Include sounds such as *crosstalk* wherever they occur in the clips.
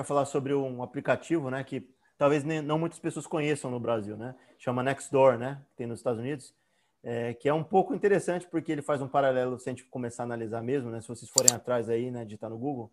vai falar sobre um aplicativo, né, que talvez nem, não muitas pessoas conheçam no Brasil, né? Chama Nextdoor, né? Tem nos Estados Unidos, é, que é um pouco interessante porque ele faz um paralelo, se a gente começar a analisar mesmo, né? Se vocês forem atrás aí, né, digitar no Google,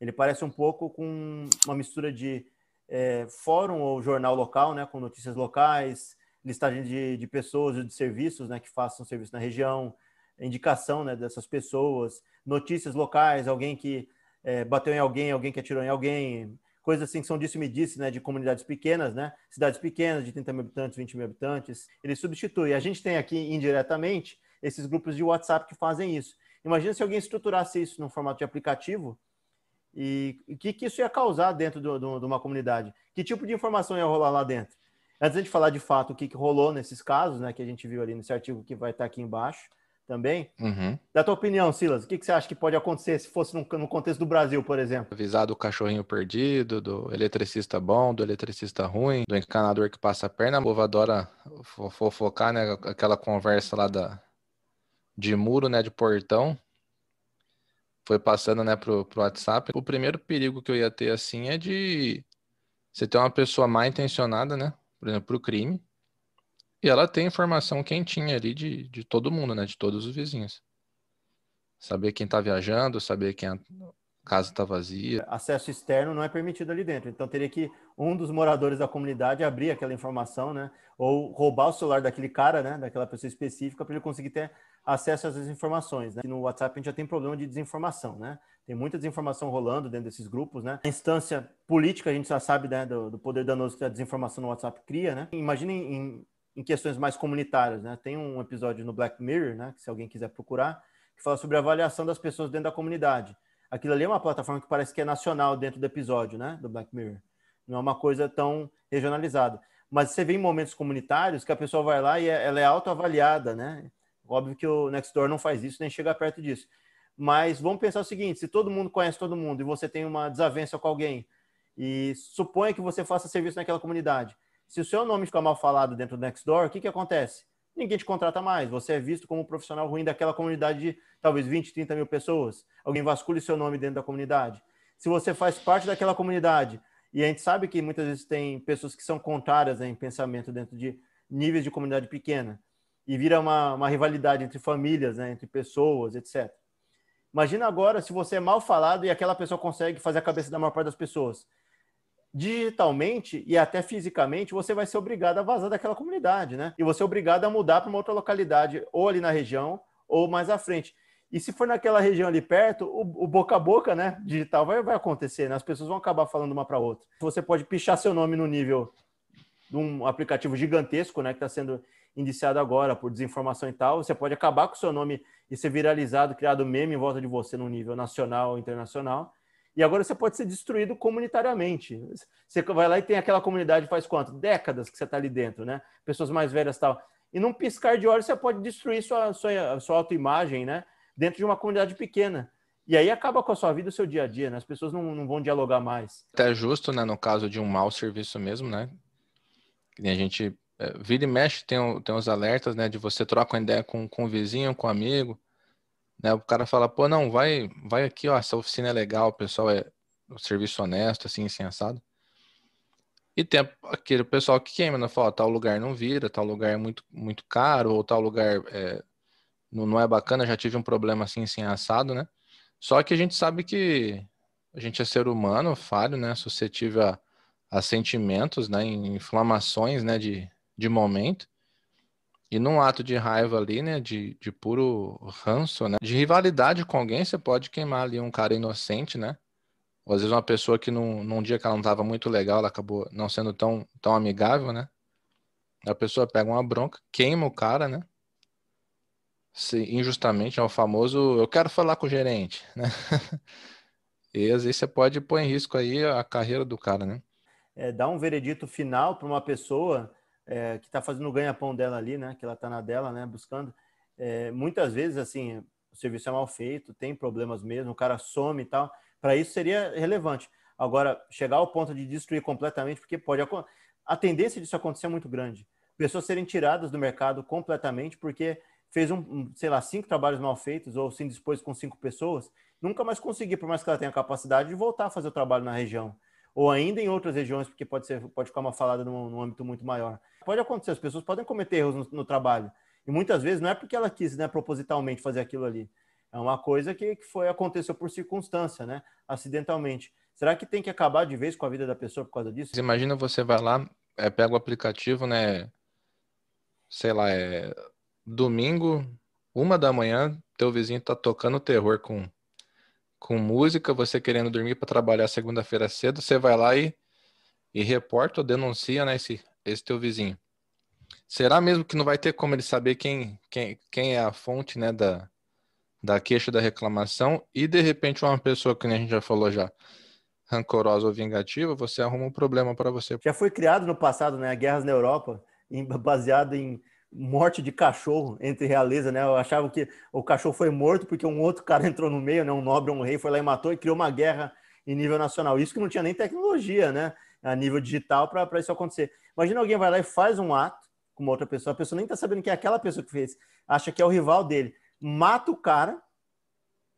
ele parece um pouco com uma mistura de é, fórum ou jornal local, né? Com notícias locais, listagem de, de pessoas e de serviços, né? Que façam serviço na região, indicação, né? Dessas pessoas, notícias locais, alguém que é, bateu em alguém, alguém que atirou em alguém, coisas assim que são disse me disse, né, de comunidades pequenas, né, cidades pequenas de 30 mil habitantes, 20 mil habitantes, ele substitui. A gente tem aqui indiretamente esses grupos de WhatsApp que fazem isso. Imagina se alguém estruturasse isso no formato de aplicativo e o que, que isso ia causar dentro do, do, de uma comunidade? Que tipo de informação ia rolar lá dentro? Antes de falar de fato o que, que rolou nesses casos, né, que a gente viu ali nesse artigo que vai estar aqui embaixo, também. Uhum. Da tua opinião, Silas, o que, que, você acha que pode acontecer se fosse no, no, contexto do Brasil, por exemplo? Avisar do cachorrinho perdido, do eletricista bom, do eletricista ruim, do encanador que passa a perna. O povo adora fofocar, né? Aquela conversa lá da, de muro, né? De portão. Foi passando, né, pro, pro WhatsApp. O primeiro perigo que eu ia ter, assim, é de você ter uma pessoa mal intencionada, né? Por exemplo, pro crime e ela tem informação quentinha ali de, de todo mundo, né? De todos os vizinhos. Saber quem está viajando, saber quem a casa está vazia. Acesso externo não é permitido ali dentro. Então teria que um dos moradores da comunidade abrir aquela informação, né? Ou roubar o celular daquele cara, né? Daquela pessoa específica para ele conseguir ter acesso essas informações. Né? No WhatsApp a gente já tem problema de desinformação, né? Tem muita desinformação rolando dentro desses grupos, né? A instância política, a gente já sabe né, do, do poder danoso que a desinformação no WhatsApp cria, né? Imaginem em questões mais comunitárias, né? Tem um episódio no Black Mirror, né? Que se alguém quiser procurar, que fala sobre a avaliação das pessoas dentro da comunidade. Aquilo ali é uma plataforma que parece que é nacional dentro do episódio, né? Do Black Mirror. Não é uma coisa tão regionalizada. Mas você vê em momentos comunitários que a pessoa vai lá e é, ela é autoavaliada, né? Óbvio que o Nextdoor não faz isso, nem chega perto disso. Mas vamos pensar o seguinte: se todo mundo conhece todo mundo e você tem uma desavença com alguém, e suponha que você faça serviço naquela comunidade, se o seu nome ficar mal falado dentro do Nextdoor, o que, que acontece? Ninguém te contrata mais. Você é visto como um profissional ruim daquela comunidade de talvez 20, 30 mil pessoas. Alguém vasculha o seu nome dentro da comunidade. Se você faz parte daquela comunidade, e a gente sabe que muitas vezes tem pessoas que são contrárias em pensamento dentro de níveis de comunidade pequena, e vira uma, uma rivalidade entre famílias, né, entre pessoas, etc. Imagina agora se você é mal falado e aquela pessoa consegue fazer a cabeça da maior parte das pessoas digitalmente e até fisicamente, você vai ser obrigado a vazar daquela comunidade, né? E você é obrigado a mudar para uma outra localidade, ou ali na região, ou mais à frente. E se for naquela região ali perto, o, o boca a boca, né, digital vai, vai acontecer, né? As pessoas vão acabar falando uma para outra. Você pode pichar seu nome no nível de um aplicativo gigantesco, né, que está sendo indiciado agora por desinformação e tal. Você pode acabar com o seu nome e ser viralizado, criado meme em volta de você no nível nacional ou internacional. E agora você pode ser destruído comunitariamente. Você vai lá e tem aquela comunidade faz quanto? Décadas que você está ali dentro, né? Pessoas mais velhas tal. E num piscar de olhos você pode destruir sua, sua, sua autoimagem, né? Dentro de uma comunidade pequena. E aí acaba com a sua vida, o seu dia a dia, né? As pessoas não, não vão dialogar mais. Até justo, né? No caso de um mau serviço mesmo, né? Que a gente é, vira e mexe, tem, tem os alertas, né? De você troca uma ideia com, com um vizinho, com um amigo né? O cara fala, pô, não, vai, vai aqui, ó, essa oficina é legal, o pessoal é o serviço honesto, assim, assim, assado. E tem aquele pessoal que queima, né? Fala, tal lugar não vira, tal lugar é muito, muito caro, ou tal lugar é, não, não é bacana, já tive um problema assim, assim, assado, né? Só que a gente sabe que a gente é ser humano, falho, né? Suscetível a, a sentimentos, né? Inflamações, né? De, de momento. E num ato de raiva ali, né, de, de puro ranço, né, de rivalidade com alguém, você pode queimar ali um cara inocente, né? Ou às vezes uma pessoa que num, num dia que ela não estava muito legal, ela acabou não sendo tão, tão amigável, né? A pessoa pega uma bronca, queima o cara, né? Se, injustamente, é o famoso eu quero falar com o gerente, *laughs* né? e às vezes você pode pôr em risco aí a carreira do cara, né? É, um veredito final para uma pessoa é, que está fazendo o ganha-pão dela ali, né? Que ela está na dela, né? Buscando. É, muitas vezes, assim, o serviço é mal feito, tem problemas mesmo, o cara some e tal. Para isso seria relevante. Agora, chegar ao ponto de destruir completamente, porque pode a tendência disso acontecer é muito grande. Pessoas serem tiradas do mercado completamente porque fez um, um, sei lá, cinco trabalhos mal feitos ou se indispôs com cinco pessoas, nunca mais conseguir, por mais que ela tenha capacidade de voltar a fazer o trabalho na região ou ainda em outras regiões, porque pode ser pode ficar uma falada num, num âmbito muito maior. Pode acontecer, as pessoas podem cometer erros no, no, trabalho. E muitas vezes não é porque ela quis, né, propositalmente fazer aquilo ali. É uma coisa que, que foi aconteceu por circunstância, né, acidentalmente. Será que tem que acabar de vez com a vida da pessoa por causa disso? Imagina você vai lá, é, pega o aplicativo, né, sei lá, é domingo, uma da manhã, teu vizinho tá tocando terror com com música, você querendo dormir para trabalhar segunda-feira cedo, você vai lá e, e reporta ou denuncia né, esse, esse teu vizinho. Será mesmo que não vai ter como ele saber quem, quem, quem é a fonte né, da, da queixa da reclamação e de repente uma pessoa que a gente já falou já, rancorosa ou vingativa, você arruma um problema para você. Já foi criado no passado, né, guerras na Europa, baseado em morte de cachorro entre realeza, né? Eu achava que o cachorro foi morto porque um outro cara *laughs* entrou no meio, né? Um nobre, um rei, foi lá e matou e criou uma guerra em nível nacional. Isso que não tinha nem tecnologia, né? A nível digital para isso acontecer. Imagina alguém vai lá e faz um ato com uma outra pessoa, a pessoa nem tá sabendo que é aquela pessoa que fez, acha que é o rival dele, mata o cara,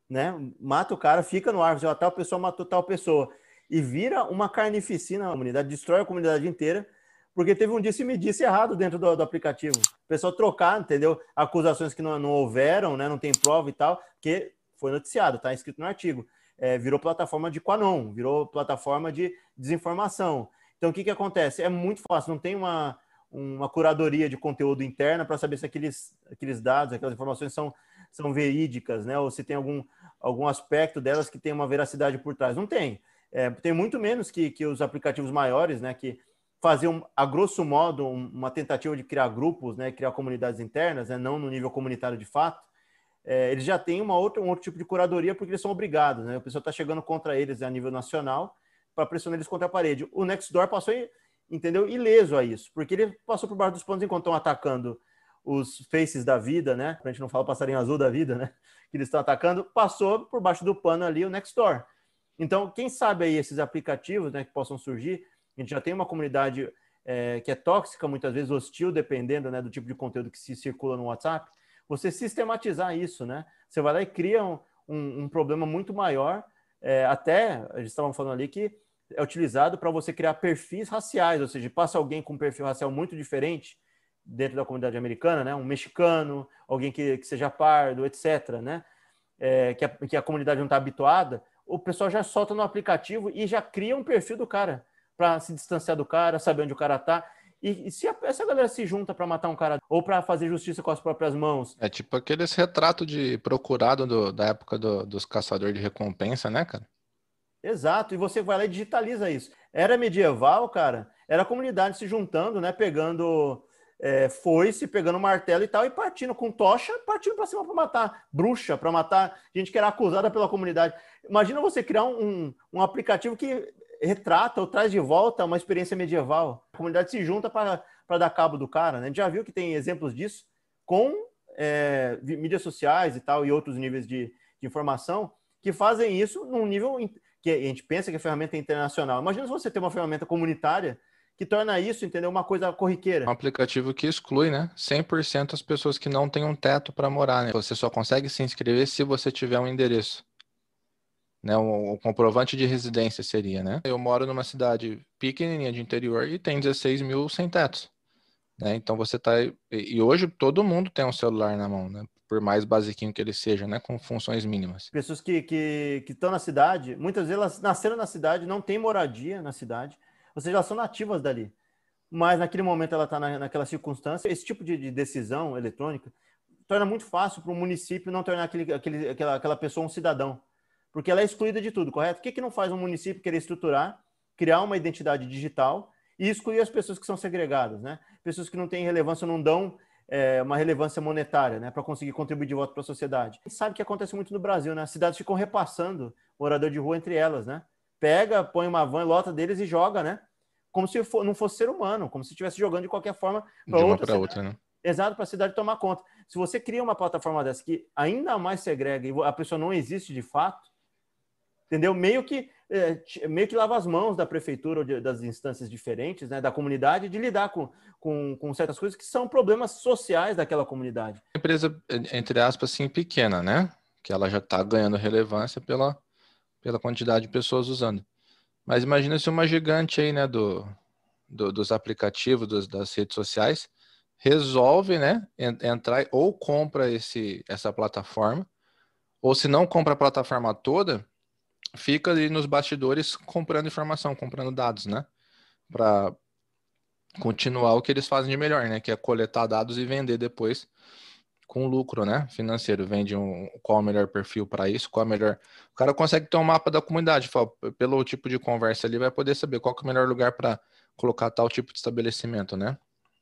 né? Mata o cara, fica no ar, tal pessoa matou tal pessoa e vira uma carnificina na comunidade, destrói a comunidade inteira porque teve um disse-me-disse errado dentro do, do, aplicativo. O pessoal trocar, entendeu? Acusações que não, não houveram, né? não tem prova e tal, que foi noticiado, tá escrito no artigo. É, virou plataforma de Quanon, virou plataforma de desinformação. Então, o que, que acontece? É muito fácil, não tem uma, uma curadoria de conteúdo interna para saber se aqueles, aqueles dados, aquelas informações são, são verídicas, né? Ou se tem algum, algum aspecto delas que tem uma veracidade por trás. Não tem. É, tem muito menos que, que os aplicativos maiores, né? Que fazer, um, a grosso modo, uma tentativa de criar grupos, né, criar comunidades internas, né, não no nível comunitário de fato, é, eles já têm uma outra, um outro tipo de curadoria porque eles são obrigados. Né? O pessoal está chegando contra eles a nível nacional para pressionar eles contra a parede. O Nextdoor passou, entendeu, ileso a isso, porque ele passou por baixo dos panos enquanto estão atacando os faces da vida, né? A gente não fala passarinho azul da vida, né? *laughs* Que eles estão atacando, passou por baixo do pano ali o Nextdoor. Então, quem sabe aí esses aplicativos né, que possam surgir a gente já tem uma comunidade é, que é tóxica, muitas vezes hostil, dependendo né, do tipo de conteúdo que se circula no WhatsApp. Você sistematizar isso, né? Você vai lá e cria um, um, um problema muito maior. É, até, a gente estava falando ali que é utilizado para você criar perfis raciais, ou seja, passa alguém com um perfil racial muito diferente dentro da comunidade americana, né? Um mexicano, alguém que, que seja pardo, etc., né? É, que, a, que a comunidade não está habituada, o pessoal já solta no aplicativo e já cria um perfil do cara para se distanciar do cara, saber onde o cara tá. E, e se a, essa galera se junta para matar um cara ou para fazer justiça com as próprias mãos? É tipo aqueles retratos de procurado do, da época do, dos caçadores de recompensa, né, cara? Exato, e você vai lá e digitaliza isso. Era medieval, cara, era a comunidade se juntando, né, pegando é, foice, pegando martelo e tal, e partindo com tocha, partindo para cima para matar bruxa, para matar gente que era acusada pela comunidade. Imagina você criar um, um aplicativo que retrata ou traz de volta uma experiência medieval. A comunidade se junta para dar cabo do cara. Né? A gente já viu que tem exemplos disso com é, mídias sociais e tal, e outros níveis de, de, informação, que fazem isso num nível que a gente pensa que a ferramenta é internacional. Imagina se você tem uma ferramenta comunitária que torna isso, entendeu, uma coisa corriqueira. Um aplicativo que exclui, né, 100% as pessoas que não têm um teto para morar, né? Você só consegue se inscrever se você tiver um endereço né? O, comprovante de residência seria, né? Eu moro numa cidade pequenininha de interior e tem 16 mil sem tetos, né? Então você tá e hoje todo mundo tem um celular na mão, né? Por mais basiquinho que ele seja, né? Com funções mínimas. Pessoas que que estão na cidade, muitas vezes elas nasceram na cidade, não tem moradia na cidade, ou seja, elas são nativas dali. Mas naquele momento ela está na, naquela circunstância. Esse tipo de, de decisão eletrônica torna muito fácil para o município não tornar aquele, aquele, aquela, aquela pessoa um cidadão porque ela é excluída de tudo, correto? O que, que não faz um município querer estruturar, criar uma identidade digital e excluir as pessoas que são segregadas, né? Pessoas que não têm relevância, não dão é, uma relevância monetária, né, para conseguir contribuir de volta para a sociedade. A gente sabe que acontece muito no Brasil, né? As cidades ficam repassando morador de rua entre elas, né? Pega, põe uma van, lota deles e joga, né? Como se for, não fosse ser humano, como se estivesse jogando de qualquer forma para outra, cidade. outra, né? Exato, para a cidade tomar conta. Se você cria uma plataforma dessa que ainda mais segrega e a pessoa não existe de fato, entendeu? Meio que é, meio que lava as mãos da prefeitura ou de, das instâncias diferentes, né, da comunidade, de lidar com, com, com, certas coisas que são problemas sociais daquela comunidade. Empresa, entre aspas, assim, pequena, né? Que ela já está ganhando relevância pela, pela quantidade de pessoas usando. Mas imagina se uma gigante aí, né, do, do dos aplicativos, dos, das redes sociais, resolve, né, entrar ou compra esse, essa plataforma, ou se não compra a plataforma toda, fica ali nos bastidores comprando informação, comprando dados, né, para continuar o que eles fazem de melhor, né, que é coletar dados e vender depois com lucro, né, financeiro. Vende um, qual o melhor perfil para isso, qual o melhor. O cara consegue ter um mapa da comunidade, fala, pelo tipo de conversa ali, vai poder saber qual é o melhor lugar para colocar tal tipo de estabelecimento, né?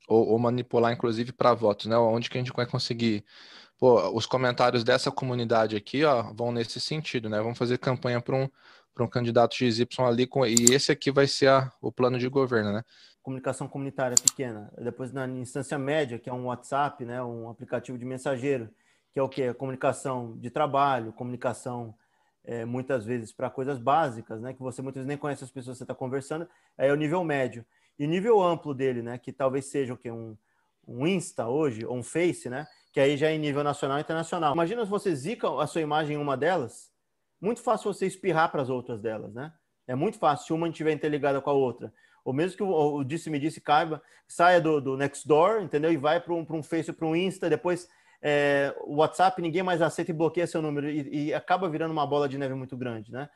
ou, ou manipular, inclusive, para votos, né? Onde que a gente vai conseguir. Pô, os comentários dessa comunidade aqui, ó, vão nesse sentido, né? Vamos fazer campanha para um, um candidato XY ali, com, e esse aqui vai ser a, o plano de governo, né? Comunicação comunitária pequena. Depois, na instância média, que é um WhatsApp, né? Um aplicativo de mensageiro, que é o quê? Comunicação de trabalho, comunicação é, muitas vezes para coisas básicas, né? Que você muitas vezes nem conhece as pessoas que você está conversando, é o nível médio. E nível amplo dele, né? Que talvez seja o que um, um Insta hoje, ou um Face, né? Que aí já é em nível nacional e internacional. Imagina se você zica a sua imagem em uma delas, muito fácil você espirrar para as outras delas, né? É muito fácil se uma estiver interligada com a outra. Ou mesmo que o, o disse-me disse caiba, saia do, do Nextdoor, entendeu? E vai para um, um Face, para um Insta, depois é, o WhatsApp ninguém mais aceita e bloqueia seu número e, e, acaba virando uma bola de neve muito grande, né?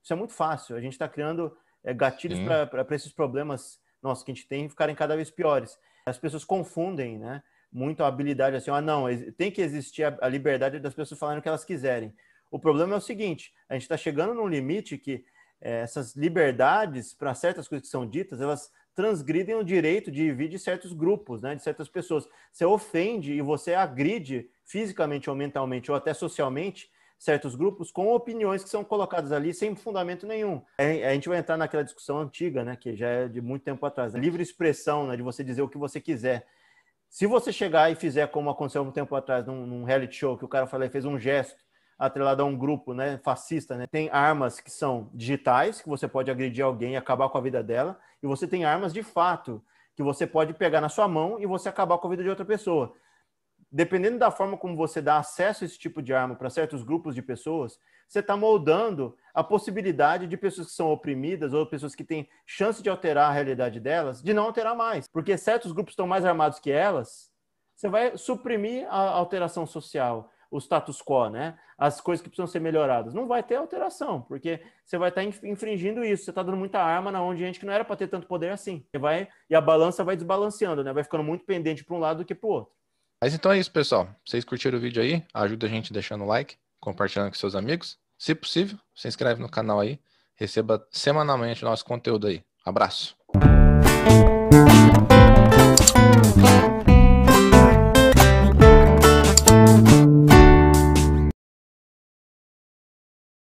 Isso é muito fácil. A gente está criando é, gatilhos para esses problemas nossa, que a gente tem ficarem cada vez piores. As pessoas confundem, né? Muito a habilidade assim, ah, não, tem que existir a, a liberdade das pessoas falarem o que elas quiserem. O problema é o seguinte: a gente está chegando num limite que é, essas liberdades para certas coisas que são ditas, elas transgridem o direito de vir de certos grupos, né, de certas pessoas. Você ofende e você agride fisicamente ou mentalmente ou até socialmente certos grupos com opiniões que são colocadas ali sem fundamento nenhum. A gente vai entrar naquela discussão antiga, né, que já é de muito tempo atrás, né? livre expressão, né, de você dizer o que você quiser. Se você chegar e fizer como aconteceu um tempo atrás num, num reality show, que o cara falou, fez um gesto atrelado a um grupo, né, fascista, né? Tem armas que são digitais, que você pode agredir alguém e acabar com a vida dela, e você tem armas de fato, que você pode pegar na sua mão e você acabar com a vida de outra pessoa dependendo da forma como você dá acesso a esse tipo de arma para certos grupos de pessoas, você está moldando a possibilidade de pessoas que são oprimidas ou pessoas que têm chance de alterar a realidade delas, de não alterar mais. Porque certos grupos estão mais armados que elas, você vai suprimir a alteração social, o status quo, né? As coisas que precisam ser melhoradas. Não vai ter alteração, porque você vai estar tá infringindo isso. Você está dando muita arma na onde gente que não era para ter tanto poder assim. Você vai e a balança vai desbalanceando, né? Vai ficando muito pendente para um lado do que para o outro. Mas então é isso, pessoal. Vocês curtiram o vídeo aí? Ajuda a gente deixando o like, compartilhando com seus amigos. Se possível, se inscreve no canal aí. Receba semanalmente nosso conteúdo aí. Abraço.